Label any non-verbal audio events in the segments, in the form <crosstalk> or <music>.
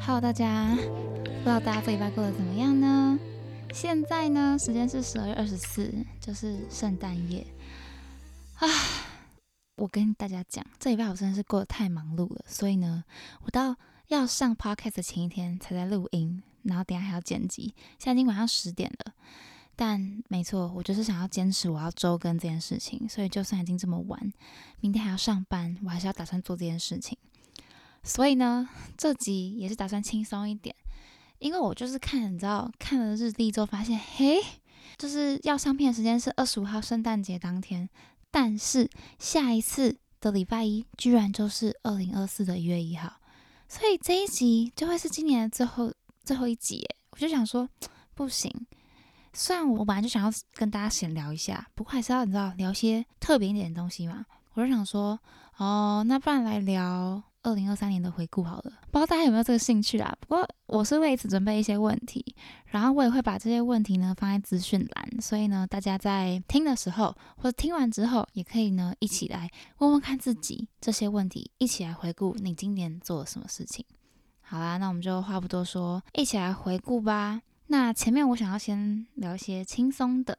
Hello，大家，不知道大家这礼拜过得怎么样呢？现在呢，时间是十二月二十四，就是圣诞夜啊。我跟大家讲，这礼拜我真的是过得太忙碌了，所以呢，我到要上 podcast 前一天才在录音，然后等下还要剪辑。现在已经晚上十点了，但没错，我就是想要坚持我要周更这件事情，所以就算已经这么晚，明天还要上班，我还是要打算做这件事情。所以呢，这集也是打算轻松一点，因为我就是看，你知道，看了日历之后发现，嘿，就是要上片的时间是二十五号圣诞节当天。但是下一次的礼拜一居然就是二零二四的一月一号，所以这一集就会是今年的最后最后一集。我就想说，<tsk> 不行，虽然我本来就想要跟大家闲聊一下，不过还是要你知道聊些特别一点的东西嘛。我就想说，哦，那不然来聊。二零二三年的回顾好了，不知道大家有没有这个兴趣啊？不过我是为此准备一些问题，然后我也会把这些问题呢放在资讯栏，所以呢，大家在听的时候或者听完之后，也可以呢一起来问问看自己这些问题，一起来回顾你今年做了什么事情。好啦，那我们就话不多说，一起来回顾吧。那前面我想要先聊一些轻松的。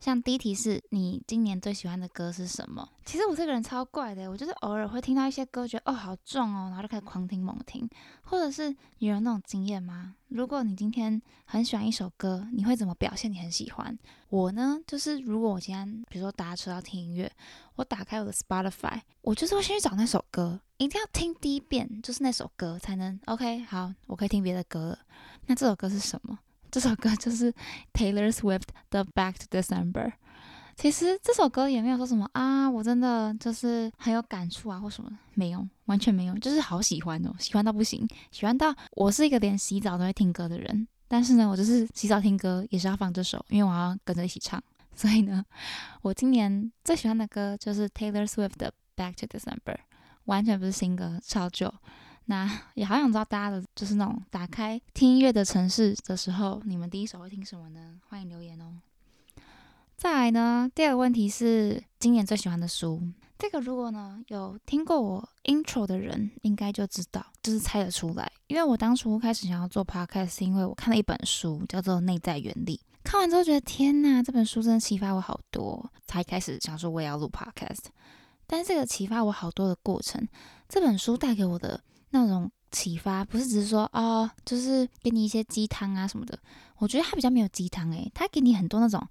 像第一题是你今年最喜欢的歌是什么？其实我这个人超怪的，我就是偶尔会听到一些歌，觉得哦好重哦，然后就开始狂听猛听。或者是你有那种经验吗？如果你今天很喜欢一首歌，你会怎么表现你很喜欢？我呢，就是如果我今天比如说搭车要听音乐，我打开我的 Spotify，我就是会先去找那首歌，一定要听第一遍，就是那首歌才能 OK 好，我可以听别的歌了。那这首歌是什么？这首歌就是 Taylor Swift 的《Back to December》。其实这首歌也没有说什么啊，我真的就是很有感触啊，或什么没有，完全没有，就是好喜欢哦，喜欢到不行，喜欢到我是一个连洗澡都会听歌的人。但是呢，我就是洗澡听歌也是要放这首，因为我要跟着一起唱。<laughs> 所以呢，我今年最喜欢的歌就是 Taylor Swift 的《Back to December》，完全不是新歌，超旧。那也好想知道大家的，就是那种打开听音乐的城市的时候，你们第一首会听什么呢？欢迎留言哦。再来呢，第二个问题是今年最喜欢的书。这个如果呢有听过我 intro 的人，应该就知道，就是猜得出来。因为我当初开始想要做 podcast，是因为我看了一本书，叫做《内在原理》。看完之后觉得天呐，这本书真的启发我好多，才开始想说我也要录 podcast。但是这个启发我好多的过程，这本书带给我的。那种启发不是只是说哦，就是给你一些鸡汤啊什么的。我觉得他比较没有鸡汤诶，他给你很多那种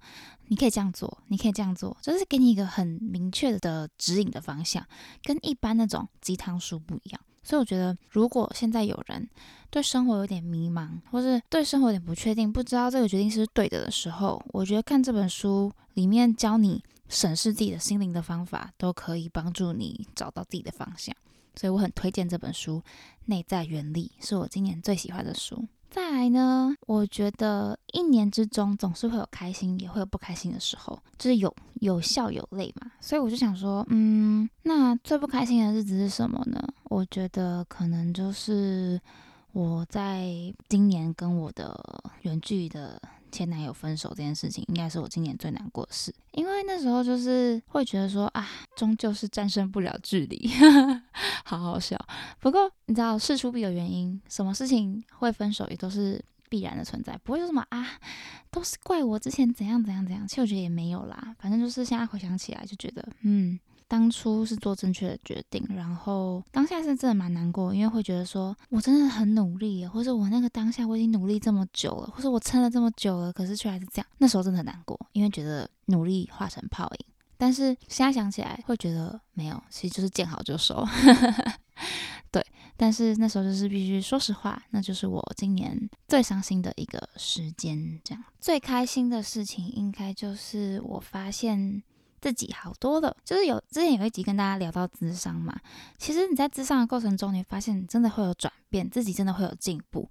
你可以这样做，你可以这样做，就是给你一个很明确的指引的方向，跟一般那种鸡汤书不一样。所以我觉得，如果现在有人对生活有点迷茫，或是对生活有点不确定，不知道这个决定是对的的时候，我觉得看这本书里面教你审视自己的心灵的方法，都可以帮助你找到自己的方向。所以我很推荐这本书《内在原理》，是我今年最喜欢的书。再来呢，我觉得一年之中总是会有开心，也会有不开心的时候，就是有有笑有泪嘛。所以我就想说，嗯，那最不开心的日子是什么呢？我觉得可能就是我在今年跟我的远距的。前男友分手这件事情，应该是我今年最难过的事，因为那时候就是会觉得说啊，终究是战胜不了距离，好好笑。不过你知道事出必有原因，什么事情会分手也都是必然的存在，不会说什么啊，都是怪我之前怎样怎样怎样。其实我觉得也没有啦，反正就是现在回想起来就觉得，嗯。当初是做正确的决定，然后当下是真的蛮难过，因为会觉得说我真的很努力，或者我那个当下我已经努力这么久了，或者我撑了这么久了，可是却还是这样，那时候真的很难过，因为觉得努力化成泡影。但是现在想起来，会觉得没有，其实就是见好就收。<laughs> 对，但是那时候就是必须说实话，那就是我今年最伤心的一个时间。这样最开心的事情，应该就是我发现。自己好多了，就是有之前有一集跟大家聊到智商嘛，其实你在智商的过程中，你发现真的会有转变，自己真的会有进步。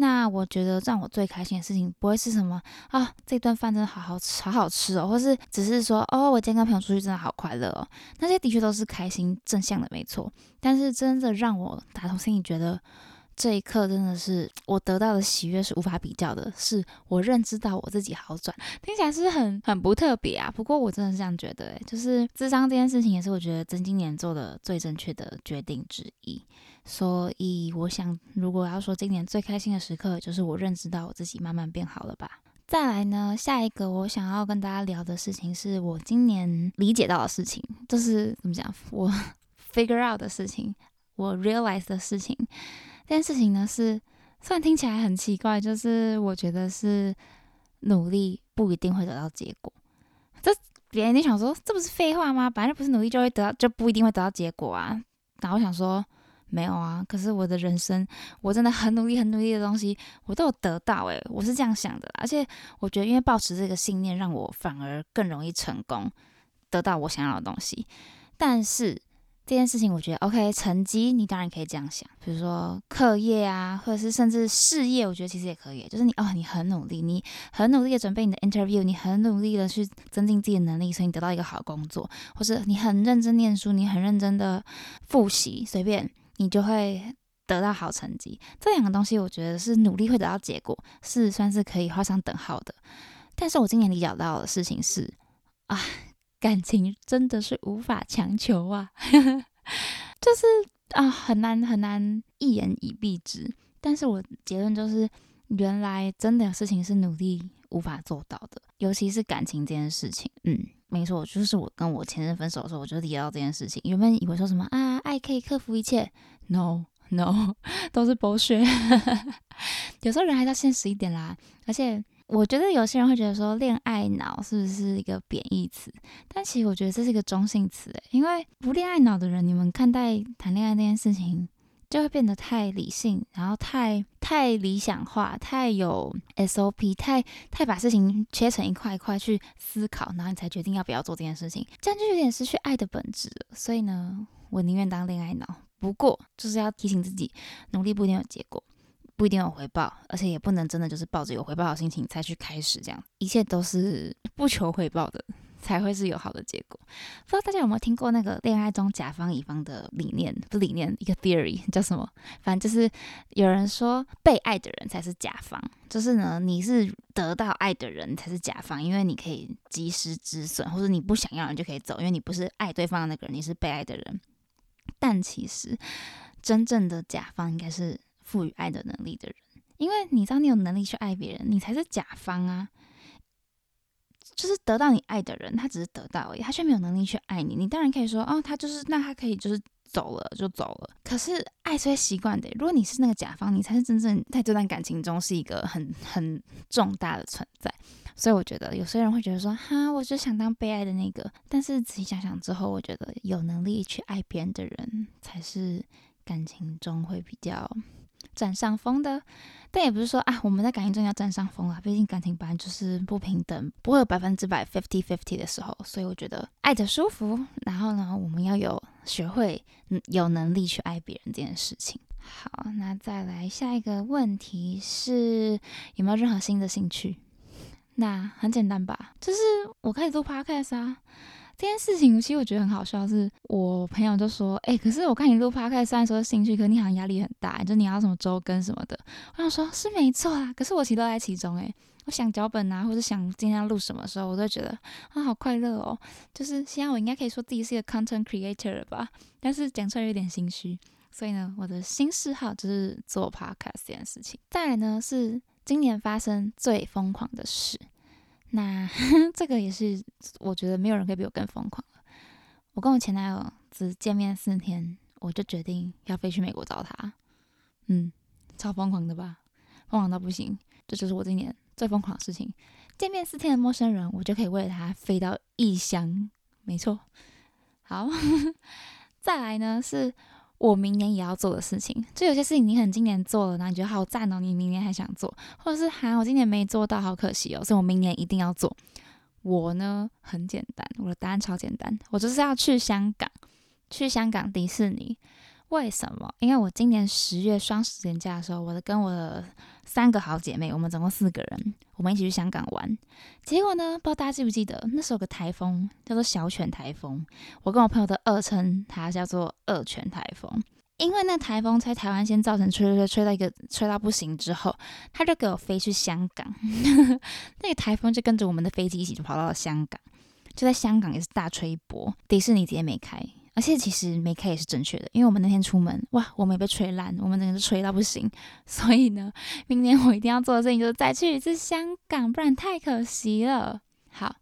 那我觉得让我最开心的事情，不会是什么啊，这顿饭真的好好吃，好好吃哦，或是只是说哦，我今天跟朋友出去真的好快乐哦，那些的确都是开心正向的，没错。但是真的让我打从心里觉得这一刻真的是我得到的喜悦是无法比较的，是我认知到我自己好转，听起来是很很不特别啊。不过我真的是这样觉得，就是智商这件事情也是我觉得真今年做的最正确的决定之一。所以我想，如果要说今年最开心的时刻，就是我认知到我自己慢慢变好了吧。再来呢，下一个我想要跟大家聊的事情，是我今年理解到的事情，就是怎么讲，我 <laughs> figure out 的事情，我 realize 的事情。这件事情呢，是虽然听起来很奇怪，就是我觉得是努力不一定会得到结果。这别人你想说，这不是废话吗？本来就不是努力就会得到，就不一定会得到结果啊。然后我想说。没有啊，可是我的人生，我真的很努力、很努力的东西，我都有得到诶，我是这样想的，而且我觉得，因为保持这个信念，让我反而更容易成功，得到我想要的东西。但是这件事情，我觉得 OK，成绩你当然可以这样想，比如说课业啊，或者是甚至事业，我觉得其实也可以，就是你哦，你很努力，你很努力的准备你的 interview，你很努力的去增进自己的能力，所以你得到一个好工作，或是你很认真念书，你很认真的复习，随便。你就会得到好成绩，这两个东西我觉得是努力会得到结果，是算是可以画上等号的。但是我今年理解到的事情是，啊，感情真的是无法强求啊，<laughs> 就是啊，很难很难一言以蔽之。但是我结论就是，原来真的事情是努力无法做到的，尤其是感情这件事情，嗯。没错，就是我跟我前任分手的时候，我就提到这件事情。原本以为说什么啊，爱可以克服一切，no no，都是剥削。<laughs> 有时候人还是要现实一点啦。而且我觉得有些人会觉得说恋爱脑是不是一个贬义词？但其实我觉得这是一个中性词，因为不恋爱脑的人，你们看待谈恋爱这件事情。就会变得太理性，然后太太理想化，太有 SOP，太太把事情切成一块一块去思考，然后你才决定要不要做这件事情，这样就有点失去爱的本质。所以呢，我宁愿当恋爱脑，不过就是要提醒自己，努力不一定有结果，不一定有回报，而且也不能真的就是抱着有回报的心情才去开始，这样一切都是 <laughs> 不求回报的。才会是有好的结果。不知道大家有没有听过那个恋爱中甲方乙方的理念？不理念，一个 theory 叫什么？反正就是有人说被爱的人才是甲方，就是呢，你是得到爱的人才是甲方，因为你可以及时止损，或者你不想要人就可以走，因为你不是爱对方的那个人，你是被爱的人。但其实真正的甲方应该是赋予爱的能力的人，因为你知道你有能力去爱别人，你才是甲方啊。就是得到你爱的人，他只是得到而已，他却没有能力去爱你。你当然可以说，哦，他就是那他可以就是走了就走了。可是爱是会习惯的。如果你是那个甲方，你才是真正在这段感情中是一个很很重大的存在。所以我觉得有些人会觉得说，哈，我就想当被爱的那个。但是仔细想想之后，我觉得有能力去爱别人的人，才是感情中会比较。占上风的，但也不是说啊，我们在感情中要占上风啊。毕竟感情本来就是不平等，不会有百分之百 fifty fifty 的时候。所以我觉得爱的舒服，然后呢，我们要有学会有能力去爱别人这件事情。好，那再来下一个问题是有没有任何新的兴趣？那很简单吧，就是我开始做 podcast 啊。这件事情其实我觉得很好笑，是我朋友就说：“哎，可是我看你录 podcast 虽然说兴趣，可你好像压力很大，就你要什么周更什么的。”我想说，是没错啊，可是我其实都在其中哎。我想脚本啊，或者想今天要录什么时候，我都觉得啊，好快乐哦。就是现在我应该可以说自己是一个 content creator 了吧，但是讲出来有点心虚。所以呢，我的新嗜好就是做 podcast 这件事情。再来呢，是今年发生最疯狂的事。那 <laughs> 这个也是，我觉得没有人可以比我更疯狂了。我跟我前男友只见面四天，我就决定要飞去美国找他。嗯，超疯狂的吧？疯狂到不行！这就是我今年最疯狂的事情。见面四天的陌生人，我就可以为了他飞到异乡。没错。好，<laughs> 再来呢是。我明年也要做的事情，就有些事情你很今年做了，然后你觉得好赞哦，你明年还想做，或者是哈，我今年没做到，好可惜哦，所以我明年一定要做。我呢很简单，我的答案超简单，我就是要去香港，去香港迪士尼。为什么？因为我今年十月双十连假的时候，我的跟我的三个好姐妹，我们总共四个人，我们一起去香港玩。结果呢，不知道大家记不记得，那时候有个台风叫做小犬台风，我跟我朋友的二称它叫做二犬台风。因为那台风在台湾先造成吹吹吹吹到一个吹到不行之后，他就给我飞去香港，<laughs> 那个台风就跟着我们的飞机一起就跑到了香港，就在香港也是大吹一波，迪士尼直接没开，而且其实没开也是正确的，因为我们那天出门哇，我们也被吹烂，我们整个是吹到不行，<laughs> 所以呢，明年我一定要做的事情就是再去一次香港，不然太可惜了。好，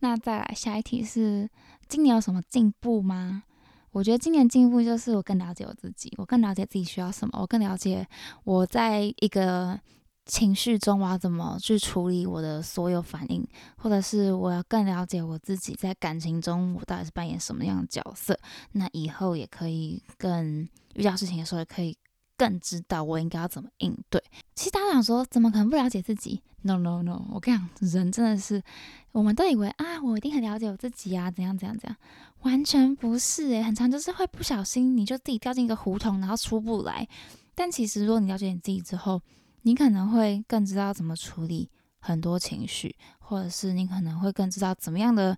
那再来下一题是，今年有什么进步吗？我觉得今年进步就是我更了解我自己，我更了解自己需要什么，我更了解我在一个情绪中我要怎么去处理我的所有反应，或者是我要更了解我自己在感情中我到底是扮演什么样的角色，那以后也可以更遇到事情的时候也可以。更知道我应该要怎么应对。其实大家想说，怎么可能不了解自己？No No No！我跟你讲，人真的是，我们都以为啊，我一定很了解我自己啊，怎样怎样怎样，完全不是诶，很常就是会不小心你就自己掉进一个胡同，然后出不来。但其实如果你了解你自己之后，你可能会更知道怎么处理很多情绪，或者是你可能会更知道怎么样的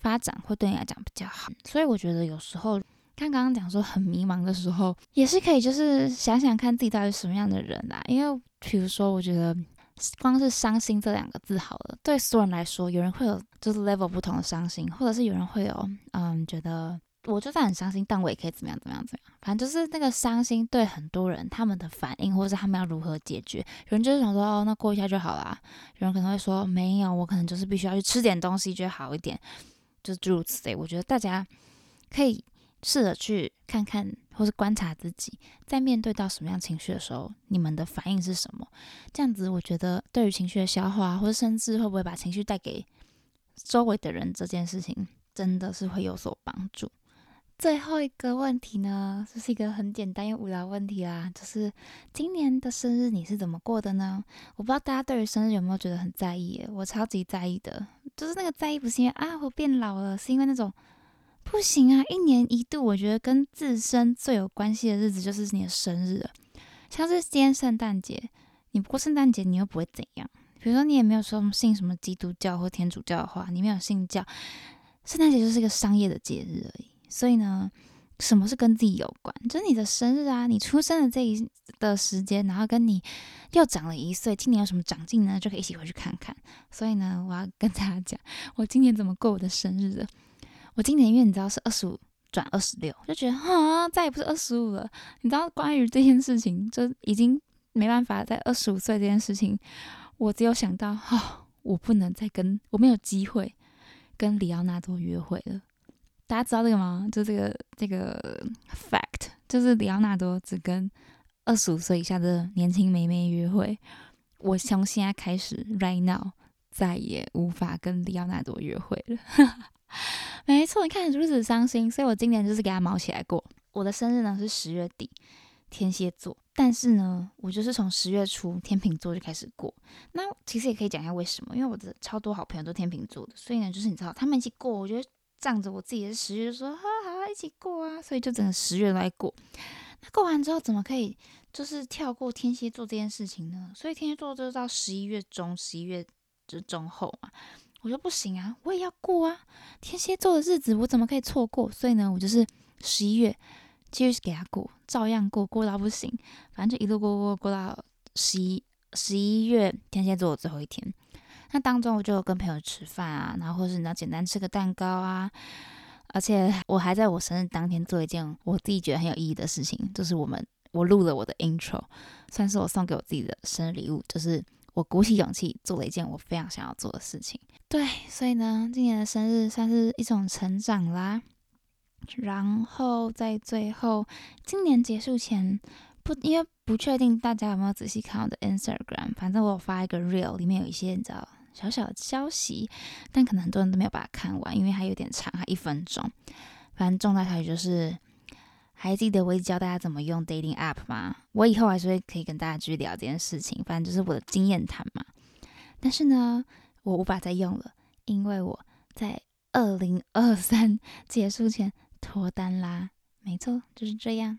发展会对你来讲比较好。所以我觉得有时候。看刚刚讲说很迷茫的时候，也是可以，就是想想看自己到底什么样的人啦。因为比如说，我觉得光是伤心这两个字好了，对所有人来说，有人会有就是 level 不同的伤心，或者是有人会有嗯，觉得我就算很伤心，但我也可以怎么样怎么样怎么样。反正就是那个伤心对很多人他们的反应，或是他们要如何解决，有人就是想说哦，那过一下就好啦。有人可能会说没有，我可能就是必须要去吃点东西，觉得好一点，就诸如此类。我觉得大家可以。试着去看看，或是观察自己，在面对到什么样情绪的时候，你们的反应是什么？这样子，我觉得对于情绪的消化，或者甚至会不会把情绪带给周围的人，这件事情真的是会有所帮助。最后一个问题呢，这是一个很简单又无聊问题啦，就是今年的生日你是怎么过的呢？我不知道大家对于生日有没有觉得很在意？我超级在意的，就是那个在意不是因为啊我变老了，是因为那种。不行啊！一年一度，我觉得跟自身最有关系的日子就是你的生日了。像是今天圣诞节，你不过圣诞节，你又不会怎样。比如说，你也没有说信什么基督教或天主教的话，你没有信教，圣诞节就是一个商业的节日而已。所以呢，什么是跟自己有关？就是你的生日啊，你出生的这一的时间，然后跟你又长了一岁，今年有什么长进呢？就可以一起回去看看。所以呢，我要跟大家讲，我今年怎么过我的生日的。我今年因为你知道是二十五转二十六，就觉得啊再也不是二十五了。你知道关于这件事情，就已经没办法在二十五岁这件事情，我只有想到哈，我不能再跟我没有机会跟里奥纳多约会了。大家知道这个吗？就这个这个 fact，就是里奥纳多只跟二十五岁以下的年轻妹妹约会。我从现在开始，right now，再也无法跟里奥纳多约会了。<laughs> 没错，你看如此伤心，所以我今年就是给他毛起来过。我的生日呢是十月底，天蝎座，但是呢，我就是从十月初天秤座就开始过。那其实也可以讲一下为什么，因为我的超多好朋友都天秤座的，所以呢，就是你知道他们一起过，我觉得仗着我自己是十月，说好好一起过啊，所以就整个十月来过。那过完之后，怎么可以就是跳过天蝎座这件事情呢？所以天蝎座就是到十一月中，十一月就中后嘛。我说不行啊，我也要过啊！天蝎座的日子我怎么可以错过？所以呢，我就是十一月继续给他过，照样过，过到不行，反正就一路过过过到十一十一月天蝎座的最后一天。那当中我就跟朋友吃饭啊，然后或是你要简单吃个蛋糕啊，而且我还在我生日当天做一件我自己觉得很有意义的事情，就是我们我录了我的 intro，算是我送给我自己的生日礼物，就是。我鼓起勇气做了一件我非常想要做的事情，对，所以呢，今年的生日算是一种成长啦。然后在最后，今年结束前，不，因为不确定大家有没有仔细看我的 Instagram，反正我有发一个 Real，里面有一些你知道小小的消息，但可能很多人都没有把它看完，因为它有点长，还一分钟。反正重大消息就是。还记得我一直教大家怎么用 dating app 吗？我以后还是会可以跟大家继续聊这件事情，反正就是我的经验谈嘛。但是呢，我无法再用了，因为我在二零二三结束前脱单啦。没错，就是这样。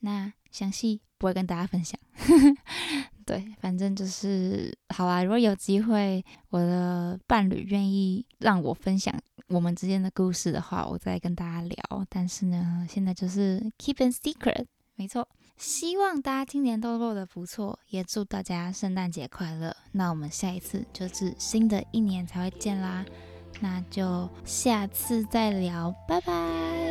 那详细不会跟大家分享。<laughs> 对，反正就是好啦。如果有机会，我的伴侣愿意让我分享。我们之间的故事的话，我再跟大家聊。但是呢，现在就是 keep a secret，没错。希望大家今年都过得不错，也祝大家圣诞节快乐。那我们下一次就是新的一年才会见啦，那就下次再聊，拜拜。